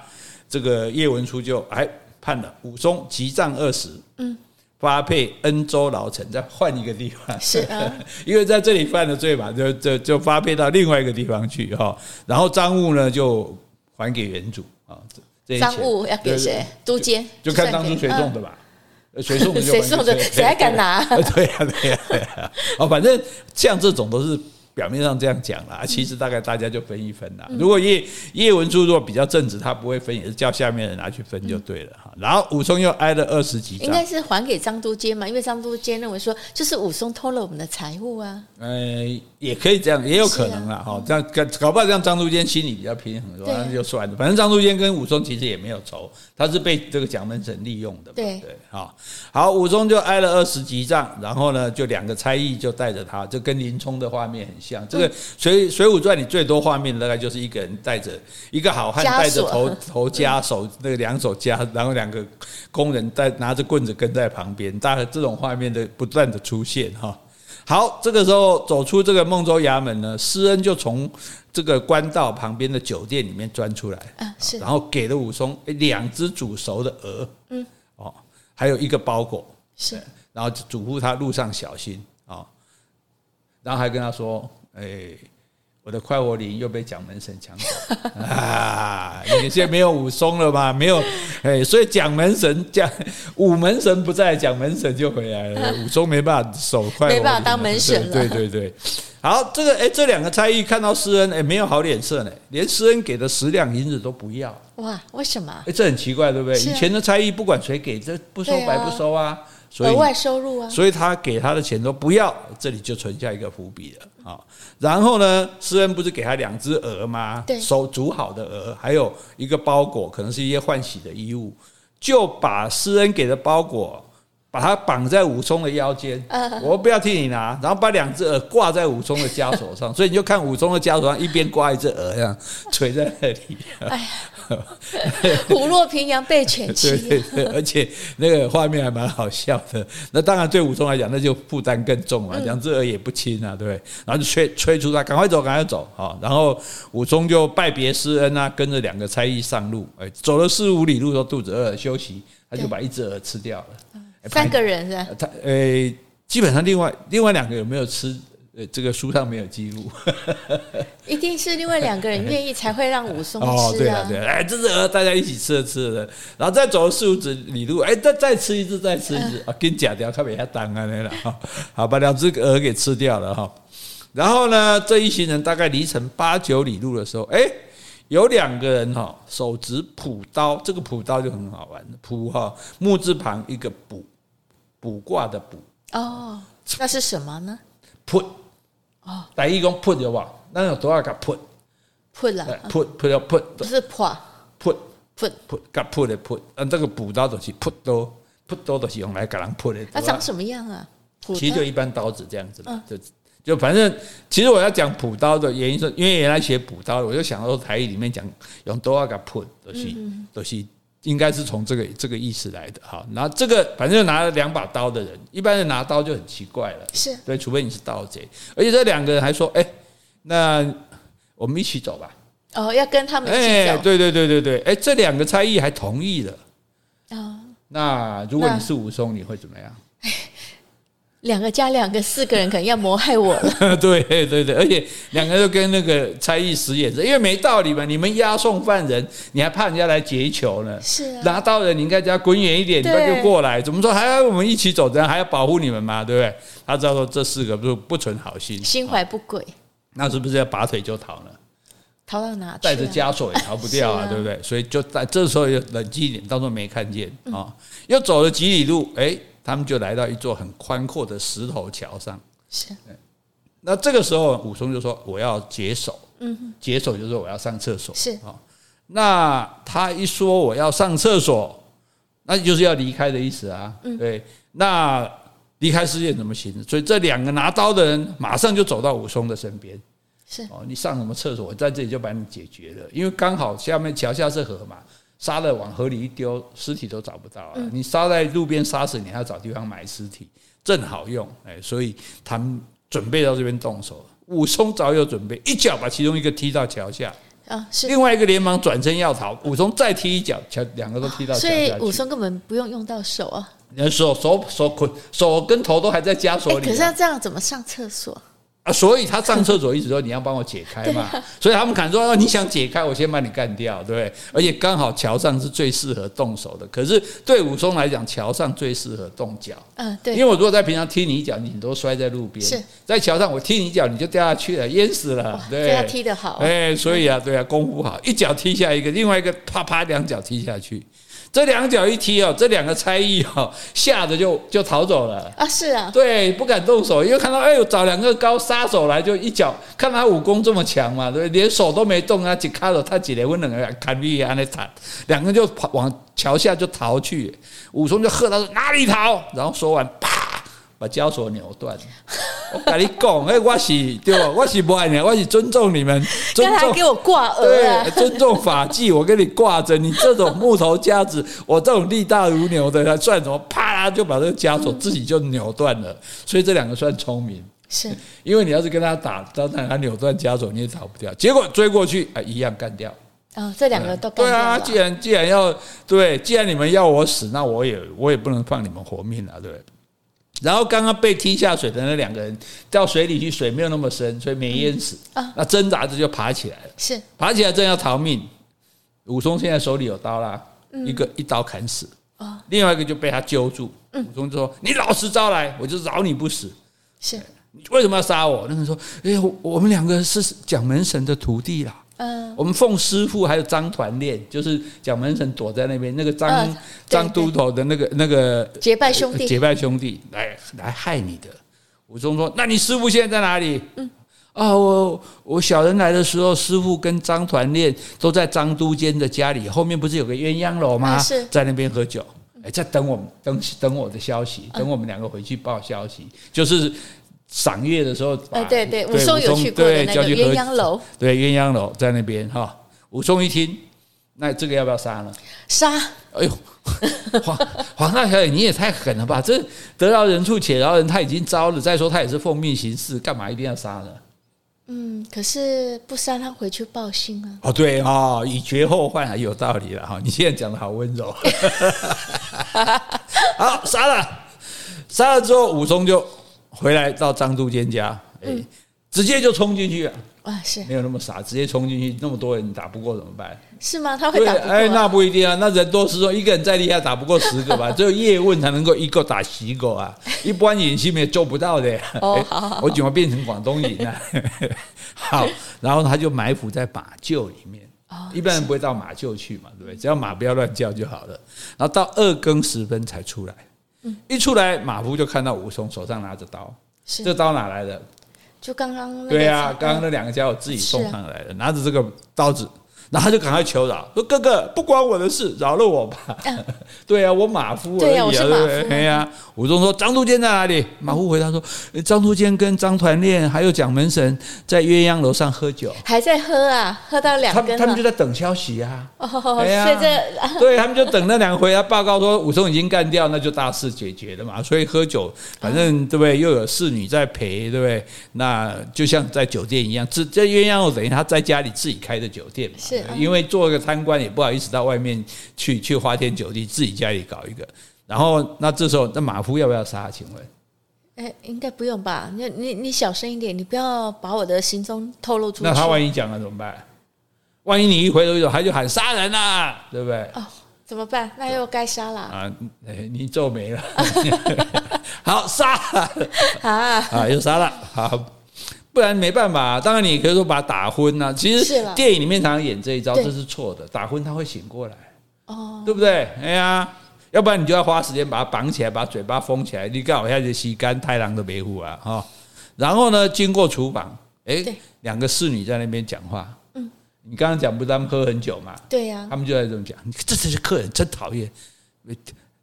这个叶文初就哎判了武松急杖二十。嗯。发配恩州牢城，再换一个地方，是啊，因为在这里犯了罪嘛，就就就发配到另外一个地方去哈。然后赃物呢，就还给原主啊。赃物要给谁？都监就看当初谁送的吧，谁送的谁送的，谁还敢拿？对呀对呀对呀。哦，反正像这种都是。表面上这样讲啦，其实大概大家就分一分啦。如果叶叶文书如果比较正直，他不会分，也是叫下面人拿去分就对了哈。然后武松又挨了二十几，应该是还给张都监嘛，因为张都监认为说，就是武松偷了我们的财物啊。呃，也可以这样，也有可能啦哈。这样搞搞不好，这样张都监心里比较平衡，说那就算了。反正张都监跟武松其实也没有仇，他是被这个蒋门神利用的。对对，好，好，武松就挨了二十几仗，然后呢，就两个差役就带着他，就跟林冲的画面很像。像这个《水水浒传》里最多画面大概就是一个人带着一个好汉带着头头枷手那个两手枷，然后两个工人在拿着棍子跟在旁边，大概这种画面的不断的出现哈。好，这个时候走出这个孟州衙门呢，施恩就从这个官道旁边的酒店里面钻出来，然后给了武松两只煮熟的鹅，嗯，哦，还有一个包裹，是，然后嘱咐他路上小心啊，然后还跟他说。哎，我的快活林又被蒋门神抢走 啊！你现在没有武松了吧？没有，哎，所以蒋门神蒋武门神不在，蒋门神就回来了。武松没办法守快活林，没办法当门神了。对对对，好，这个哎，这两个差役看到施恩，哎，没有好脸色呢，连施恩给的十两银子都不要。哇，为什么？哎，这很奇怪，对不对？以前的差役不管谁给，这不收白不收啊。额外收入啊，所以他给他的钱都不要，这里就存下一个伏笔了啊。然后呢，施恩不是给他两只鹅吗？对，手煮好的鹅，还有一个包裹，可能是一些换洗的衣物，就把施恩给的包裹把它绑在武松的腰间，我不要替你拿，然后把两只鹅挂在武松的枷锁上，所以你就看武松的枷锁上一边挂一只鹅，这样 垂在那里。哎呀，虎落平阳被犬欺，对对对，而且那个画面还蛮好笑的。那当然对武松来讲，那就负担更重了，两只鹅也不轻啊，对。然后就催催促他赶快走，赶快走啊！然后武松就拜别施恩啊，跟着两个差役上路，哎，走了四五里路，说肚子饿了休息，他就把一只鹅吃掉了。三个人是吧？他呃，基本上另外另外两个有没有吃？呃，这个书上没有记录。一定是另外两个人愿意才会让武松 吃啊。哦，对啊，对啊，哎，这是鹅，大家一起吃了吃了，然后再走了四五里路，哎，再再吃一只，再吃一只啊，跟假条特别下当啊那了哈，好，把两只鹅给吃掉了哈。然后呢，这一行人大概离城八九里路的时候，哎。有两个人哈，手执朴刀，这个朴刀就很好玩。朴哈木字旁一个卜，卜卦的卜。哦，那是什么呢？朴哦，第一个朴有吧？那有多少个朴？朴了，朴朴要朴，不是破朴朴朴，甲朴的朴。嗯，这个补刀就是朴刀，朴刀都是用来给人朴的。它长什么样啊？其实就一般刀子这样子，就。就反正，其实我要讲补刀的原因是，因为原来学补刀，我就想到台语里面讲用多少个朴，都是都是应该是从这个这个意思来的哈。然后这个反正拿了两把刀的人，一般人拿刀就很奇怪了，是对，除非你是盗贼。而且这两个人还说，哎，那我们一起走吧。哦，要跟他们一起走。对对对对对，哎，这两个差役还同意了。哦，那如果你是武松，你会怎么样？两个加两个，四个人可能要谋害我了。对对对，而且两个都跟那个差役使眼色，因为没道理嘛。你们押送犯人，你还怕人家来劫囚呢？是啊，拿到人，你应该叫他滚远一点，你们就过来。怎么说还要我们一起走？这样还要保护你们嘛？对不对？他知道说这四个不不存好心，心怀不轨，那是不是要拔腿就逃呢？逃到哪？带着枷锁也逃不掉啊，对不对？所以就在这时候要冷静一点，当做没看见啊。又走了几里路，哎。他们就来到一座很宽阔的石头桥上。是。那这个时候，武松就说：“我要解手。”嗯。解手就是说我要上厕所。是。啊。那他一说我要上厕所，那就是要离开的意思啊。嗯。对。那离开世界怎么行？所以这两个拿刀的人马上就走到武松的身边。是。哦，你上什么厕所？我在这里就把你解决了。因为刚好下面桥下是河嘛。杀了往河里一丢，尸体都找不到啊！你杀在路边杀死，你还要找地方埋尸体，正好用哎，所以他们准备到这边动手。武松早有准备，一脚把其中一个踢到桥下啊，是另外一个连忙转身要逃，武松再踢一脚，桥两个都踢到桥下。所以武松根本不用用到手啊，手手手捆手跟头都还在枷锁里。可是要这样怎么上厕所？所以他上厕所一直说你要帮我解开嘛，所以他们敢说你想解开，我先把你干掉，对不对？而且刚好桥上是最适合动手的，可是对武松来讲，桥上最适合动脚。嗯，对，因为我如果在平常踢你一脚，你都摔在路边；在桥上我踢你一脚，你就掉下去了，淹死了。对，他踢得好。哎，所以啊，对啊，功夫好，一脚踢下一个，另外一个啪啪两脚踢下去。这两脚一踢哦，这两个差役哦，吓得就就逃走了啊！是啊，对，不敢动手，因为看到哎呦，找两个高杀手来，就一脚，看他武功这么强嘛，对，连手都没动啊，只看着他几连问两个砍毙啊那惨，两个就跑往桥下就逃去，武松就喝他说哪里逃，然后说完啪。把枷锁扭断，我跟你讲，哎，我是对吧？我是不爱你，我是尊重你们，尊重还给我挂额，对，尊重法纪，我给你挂着。你这种木头夹子，我这种力大如牛的，他算什么？啪，就把这个枷锁自己就扭断了。所以这两个算聪明，是因为你要是跟他打，当然他扭断枷锁你也逃不掉。结果追过去，啊，一样干掉。哦，这两个都干掉。对啊，既然既然要对，既然你们要我死，那我也我也不能放你们活命啊，对。然后刚刚被踢下水的那两个人掉水里去，水没有那么深，所以没淹死。那挣扎着就爬起来了，是爬起来正要逃命。武松现在手里有刀啦，一个一刀砍死，另外一个就被他揪住。武松就说：“你老实招来，我就饶你不死。”是，你为什么要杀我？那个人说：“哎，我们两个是蒋门神的徒弟啦。”嗯，我们奉师傅还有张团练，就是蒋门神躲在那边，那个张张都头的那个那个结拜兄弟，结拜兄弟来来害你的。武松说：“那你师傅现在在哪里？”嗯，啊，我我小人来的时候，师傅跟张团练都在张都监的家里，后面不是有个鸳鸯楼吗？是，在那边喝酒。哎，在等我们等等我的消息，等我们两个回去报消息，就是赏月的时候。哎，对对，武松有去过的那个鸳鸯楼，对鸳鸯楼在那边哈。武松一听，那这个要不要杀呢？杀！哎呦，黄黄大小姐你也太狠了吧！这得饶人处且饶人，他已经招了，再说他也是奉命行事，干嘛一定要杀呢？嗯，可是不杀他回去报信啊？哦，对啊，以绝后患还有道理了哈。你现在讲的好温柔，好杀了，杀了之后，武松就回来到张都监家，哎，直接就冲进去啊。啊，是没有那么傻，直接冲进去，那么多人打不过怎么办？是吗？他会打不过？哎，那不一定啊，那人多势众，一个人再厉害打不过 十个吧？只有叶问才能够一个打十个啊！一般演戏没有做不到的。哦，好好好，我怎么变成广东人呢？好，然后他就埋伏在马厩里面。哦，一般人不会到马厩去嘛，对不对？只要马不要乱叫就好了。然后到二更时分才出来。嗯，一出来，马夫就看到武松手上拿着刀。这刀哪来的？就刚刚对啊，刚刚那两个家伙自己送上来的，拿着这个刀子。然后他就赶快求饶，说：“哥哥，不关我的事，饶了我吧。嗯” 对呀、啊，我马夫而已啊。对呀，我是马夫。对呀，武松说：“张都监在哪里？”马夫回答说：“张都监跟张团练还有蒋门神在鸳鸯楼上喝酒，还在喝啊，喝到两更。他们就在等消息啊。哦，对呀，对他们就等那两回来报告说武松已经干掉，那就大事解决了嘛。所以喝酒，反正对不对？又有侍女在陪，对不对？那就像在酒店一样，这这鸳鸯楼等于他在家里自己开的酒店嘛。是。因为做一个贪官也不好意思到外面去去花天酒地，自己家里搞一个。然后那这时候那马夫要不要杀？请问？哎，应该不用吧？你你你小声一点，你不要把我的行踪透露出去。那他万一讲了怎么办？万一你一回头一走，他就喊杀人啊，对不对？哦，怎么办？那又该杀了啊！哎，你皱眉了。好杀 啊啊！又杀了好。不然没办法，当然你可以说把他打昏呐。其实电影里面常常演这一招，这是错的。打昏他会醒过来，哦，对不对？哎呀，要不然你就要花时间把他绑起来，把嘴巴封起来。你刚好下去吸干太郎的维护啊，哈。然后呢，经过厨房，哎，两个侍女在那边讲话。嗯，你刚刚讲不是他们喝很久嘛？对呀，他们就在这么讲。你这这些客人真讨厌，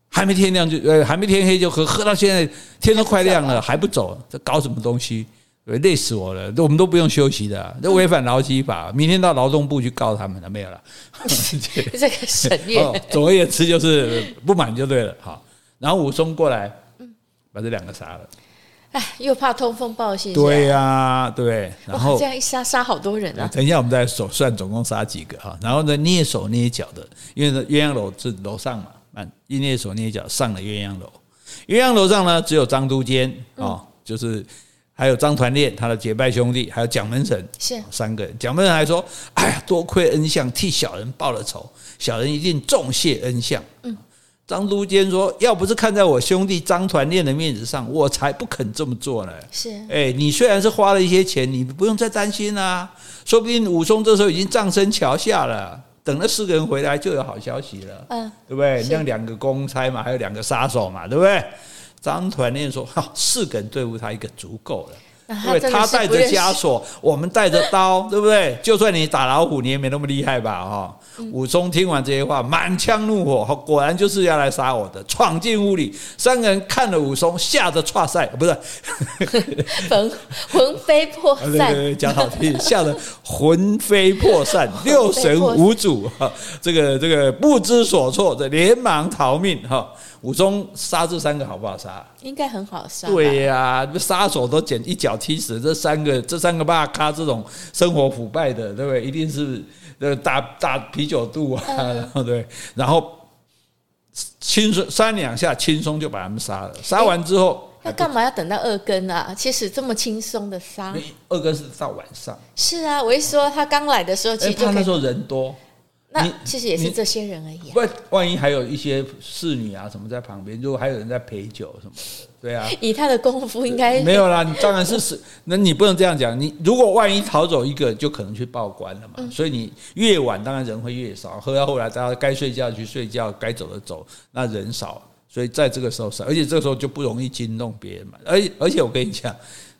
还没天亮就呃，还没天黑就喝，喝到现在天都快亮了还不走，这搞什么东西？累死我了！我们都不用休息的、啊，这违反劳基法。明天到劳动部去告他们了，没有了。这个省略、哦。总而言之，就是不满就对了。好，然后武松过来，把这两个杀了。哎，又怕通风报信。对呀、啊，对。然后这样一杀，杀好多人啊！等一下，我们再数算总共杀几个哈。然后呢，蹑手蹑脚的，因为呢鸳鸯楼是楼上嘛，啊，一蹑手蹑脚上了鸳鸯楼。鸳鸯楼上呢，只有张都监啊，就是。还有张团练，他的结拜兄弟，还有蒋门神，是三个人。蒋门神还说：“哎呀，多亏恩相替小人报了仇，小人一定重谢恩相。”嗯，张都监说：“要不是看在我兄弟张团练的面子上，我才不肯这么做呢。”是，哎，你虽然是花了一些钱，你不用再担心啊。说不定武松这时候已经葬身桥下了，等那四个人回来就有好消息了。嗯，对不对？像两个公差嘛，还有两个杀手嘛，对不对？张团练说：“哈，四个人对付他一个足够了。因为他带着枷锁，我们带着 刀，对不对？就算你打老虎，你也没那么厉害吧？哈。”武松听完这些话，满腔怒火，果然就是要来杀我的。闯进屋里，三个人看了武松，吓得剉赛，不是，魂魂飞魄散。对对对，讲好听，吓得魂飞魄散，六神无主，哈，这个这个不知所措，这连忙逃命，哈。武松杀这三个好不好杀？应该很好杀。对呀、啊，杀手都捡一脚踢死这三个，这三个大咖这种生活腐败的，对不对？一定是呃大大啤酒肚啊，然后对，然后轻松三两下轻松就把他们杀了。杀完之后，那干嘛要等到二更啊？其实这么轻松的杀，二更是到晚上。是啊，我一说他刚来的时候，其实他那时候人多。那其实也是这些人而已。不，万一还有一些侍女啊什么在旁边，如果还有人在陪酒什么的，对啊。以他的功夫，应该没有啦。你当然是是，那你不能这样讲。你如果万一逃走一个，就可能去报官了嘛。所以你越晚，当然人会越少。喝到后来，大家该睡觉去睡觉，该走的走，那人少，所以在这个时候少，而且这个时候就不容易惊动别人嘛。而而且我跟你讲，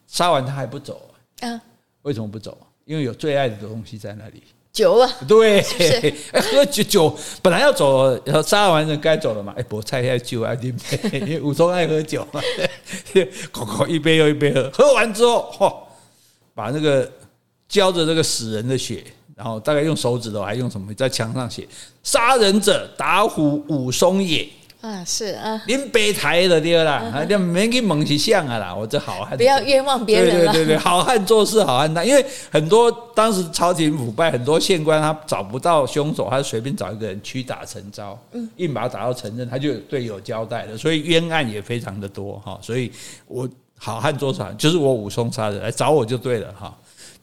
杀完他还不走啊？为什么不走？因为有最爱的东西在那里。酒啊，对，喝酒酒本来要走，然后杀完人该走了嘛。哎，菠菜要酒啊，因为武松爱喝酒嘛，一杯又一杯喝，喝完之后，嚯，把那个浇着这个死人的血，然后大概用手指头还用什么在墙上写：“杀人者打虎武松也。”啊，是啊，您别抬了对啦，啊，就没给蒙起像啊啦，我这好汉，不要冤枉别人对对对对，好汉做事好汉当，因为很多当时朝廷腐败，很多县官他找不到凶手，他随便找一个人屈打成招，嗯，一把他打到承认，他就对有交代了，所以冤案也非常的多哈，所以我好汉做事就是我武松杀人来找我就对了哈，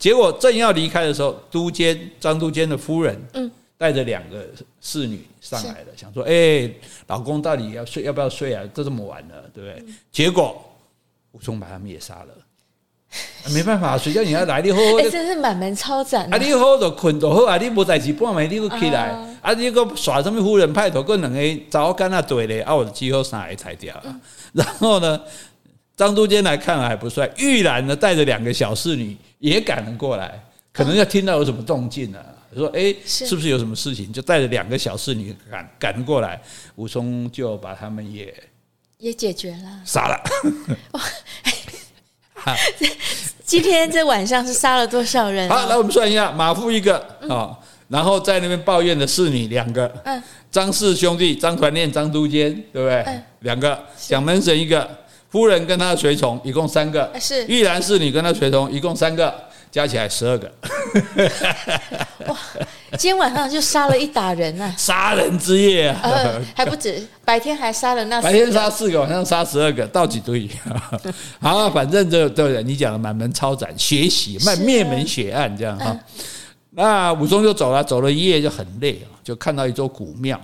结果正要离开的时候，都监张都监的夫人，嗯。带着两个侍女上来了，想说：“哎，老公到底要睡要不要睡啊？都这么晚了，对不对？”结果武松把他们也杀了，没办法，谁叫你要来？你好，哎，真是满门抄斩啊！你好，就困就好啊！你无代志，半暝你又起来啊！你个耍什么夫人派头？个两个早干那对嘞啊！我的鸡后三个才掉了。然后呢，张都监来看了还不帅，玉兰呢带着两个小侍女也赶了过来，可能要听到有什么动静呢。说哎，是不是有什么事情？就带着两个小侍女赶赶过来，武松就把他们也也解决了，杀了。哇！今天这晚上是杀了多少人？好，来我们算一下，马夫一个啊、嗯，然后在那边抱怨的侍女两个，嗯，张氏兄弟张团练、张都监，对不对？嗯，两个蒋门神一个，夫人跟他的随从一共三个，是玉兰侍女跟他随从一共三个。加起来十二个，哇！今天晚上就杀了一打人啊！杀人之夜啊，呃，还不止，白天还杀了那，白天杀四个，晚上杀十二个，到几对？好，反正就对你讲的满门抄斩，血洗灭灭门血案这样哈。那武松就走了，走了一夜就很累啊，就看到一座古庙。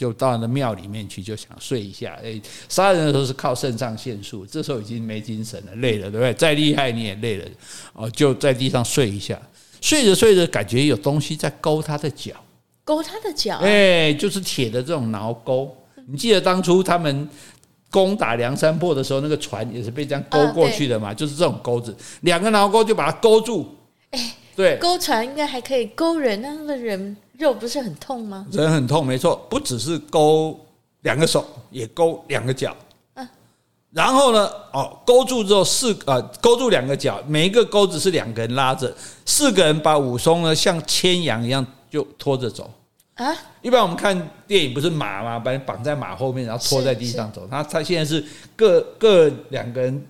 就到那庙里面去，就想睡一下。哎，杀人的时候是靠肾上腺素，这时候已经没精神了，累了，对不对？再厉害你也累了。哦，就在地上睡一下，睡着睡着，感觉有东西在勾他的脚，勾他的脚。哎，就是铁的这种挠钩。你记得当初他们攻打梁山泊的时候，那个船也是被这样勾过去的嘛？就是这种钩子，两个挠钩就把它勾住。哎，对，勾船应该还可以勾人，那个人。肉不是很痛吗？人很痛，没错，不只是勾两个手，也勾两个脚。嗯，然后呢，哦，勾住之后四啊，勾住两个脚，每一个钩子是两个人拉着，四个人把武松呢像牵羊一样就拖着走。啊，一般我们看电影不是马吗？把你绑在马后面，然后拖在地上走。他他现在是各各两个人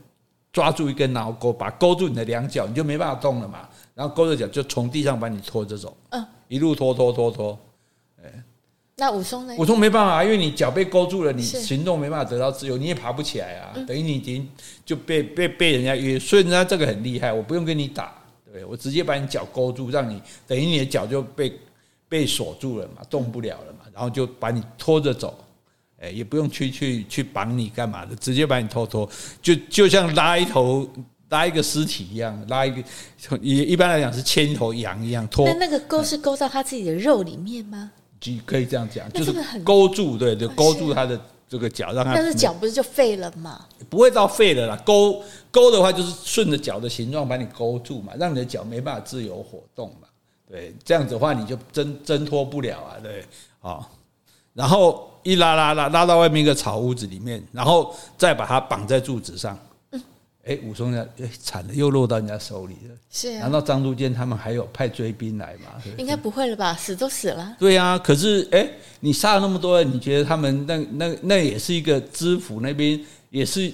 抓住一根锚钩，把勾住你的两脚，你就没办法动了嘛。然后勾着脚就从地上把你拖着走。嗯。一路拖拖拖拖，哎，那武松呢？武松没办法，因为你脚被勾住了，你行动没办法得到自由，你也爬不起来啊。等于你已经就被被被人家约，所以人家这个很厉害，我不用跟你打，对？我直接把你脚勾住，让你等于你的脚就被被锁住了嘛，动不了了嘛，然后就把你拖着走，哎，也不用去去去绑你干嘛的，直接把你拖拖，就就像拉一头。拉一个尸体一样，拉一个，一一般来讲是牵一头羊一样拖。那那个钩是勾到他自己的肉里面吗？就可以这样讲，就是勾住，对就，勾住他的这个脚，让他。但是脚不是就废了吗？不会到废了啦，勾勾的话就是顺着脚的形状把你勾住嘛，让你的脚没办法自由活动嘛。对，这样子的话你就挣挣脱不了啊，对，好，然后一拉拉拉拉到外面一个草屋子里面，然后再把它绑在柱子上。哎，武松呢？哎，惨了，又落到人家手里了。是啊。难道张都监他们还有派追兵来吗？应该不会了吧？死都死了。对啊，可是哎，你杀了那么多人，你觉得他们那那那也是一个知府那边也是，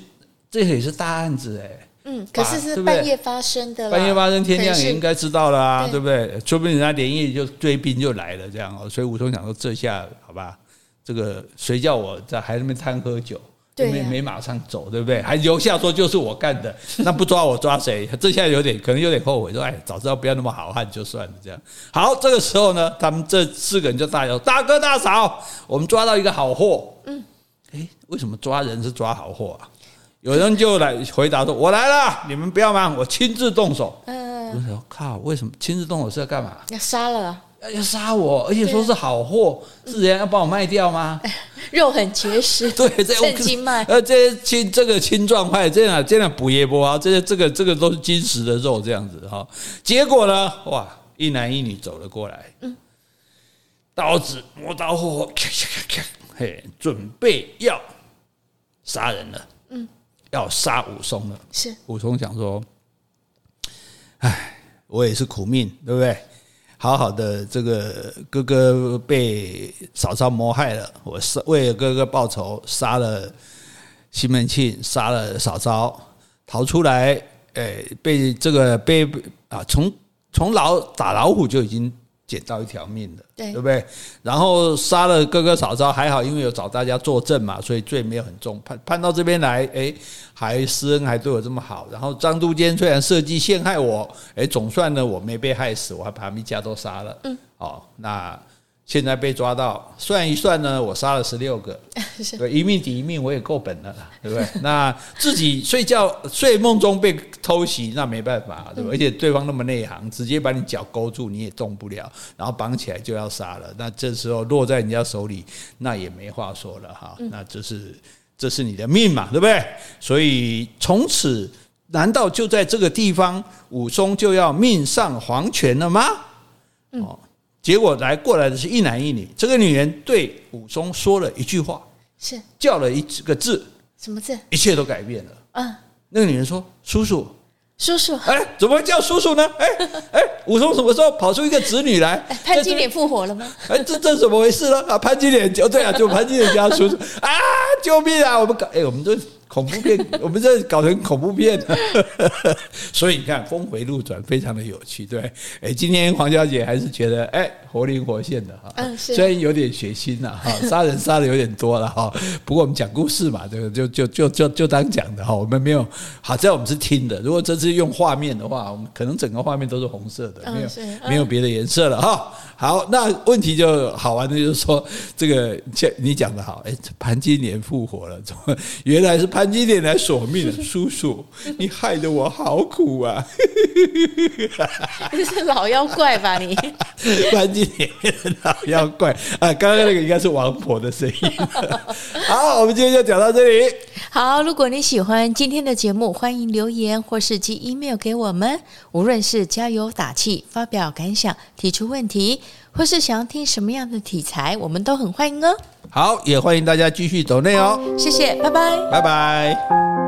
这也是大案子哎。嗯，可是是半夜发生的。半夜发生，天亮也应该知道了啊，对不对？说不定人家连夜就追兵就来了，这样哦。所以武松想说，这下好吧，这个谁叫我在还在那边贪喝酒？对、啊，没没马上走，对不对？还留下说就是我干的，那不抓我抓谁？这下有点可能有点后悔，说哎，早知道不要那么好汉就算了。这样好，这个时候呢，他们这四个人就大叫：“大哥大嫂，我们抓到一个好货。”嗯，哎，为什么抓人是抓好货啊？有人就来回答说：“我来了，你们不要忙，我亲自动手。”嗯，我说靠，为什么亲自动手是要干嘛？要杀了。要杀我，而且说是好货，是人家要帮我卖掉吗？肉很结实，对，这趁机卖。呃，这些青这个青壮派，这样这样补一波啊，这些这个这个都是金石的肉，这样子哈。结果呢，哇，一男一女走了过来，嗯，刀子磨刀霍霍，咔咔咔咔，嘿，准备要杀人了，嗯，要杀武松了。是武松想说，哎，我也是苦命，对不对？好好的，这个哥哥被嫂嫂谋害了，我是为了哥哥报仇，杀了西门庆，杀了嫂嫂，逃出来，哎，被这个被啊，从从老打老虎就已经。捡到一条命的，对，对不对？然后杀了哥哥嫂嫂还好，因为有找大家作证嘛，所以罪没有很重。判判到这边来，哎，还施恩，还对我这么好。然后张都监虽然设计陷害我，哎，总算呢我没被害死，我还把他们一家都杀了。嗯，哦，那。现在被抓到，算一算呢，我杀了十六个，对，一命抵一命，我也够本了，对不对？那自己睡觉睡梦中被偷袭，那没办法，对吧？而且对方那么内行，直接把你脚勾住，你也动不了，然后绑起来就要杀了。那这时候落在人家手里，那也没话说了哈。那这是这是你的命嘛，对不对？所以从此，难道就在这个地方，武松就要命丧黄泉了吗？哦。结果来过来的是一男一女，这个女人对武松说了一句话，是叫了一个字，什么字？一切都改变了。嗯，那个女人说：“叔叔，叔叔。”哎，怎么会叫叔叔呢？哎哎，武松什么时候跑出一个子女来？潘金莲复活了吗？哎，这这怎么回事呢？啊，潘金莲就对啊，就潘金莲家叔叔啊，救命啊！我们搞，哎，我们都。恐怖片，我们这搞成恐怖片，所以你看峰回路转，非常的有趣，对。哎，今天黄小姐还是觉得哎活灵活现的哈，嗯，虽然有点血腥了哈，杀人 杀的有点多了哈，不过我们讲故事嘛，这个就就就就就当讲的哈，我们没有好在我们是听的，如果这次用画面的话，我们可能整个画面都是红色的，没有没有别的颜色了哈。好，那问题就好玩的就是说，这个像你讲的好，哎，潘金莲复活了，怎么原来是潘金莲来索命的？叔叔，你害得我好苦啊！你是老妖怪吧你？潘金莲老妖怪啊！刚刚那个应该是王婆的声音。好，我们今天就讲到这里。好，如果你喜欢今天的节目，欢迎留言或是寄 email 给我们。无论是加油打气、发表感想、提出问题，或是想要听什么样的题材，我们都很欢迎哦。好，也欢迎大家继续走内哦。谢谢，拜拜，拜拜。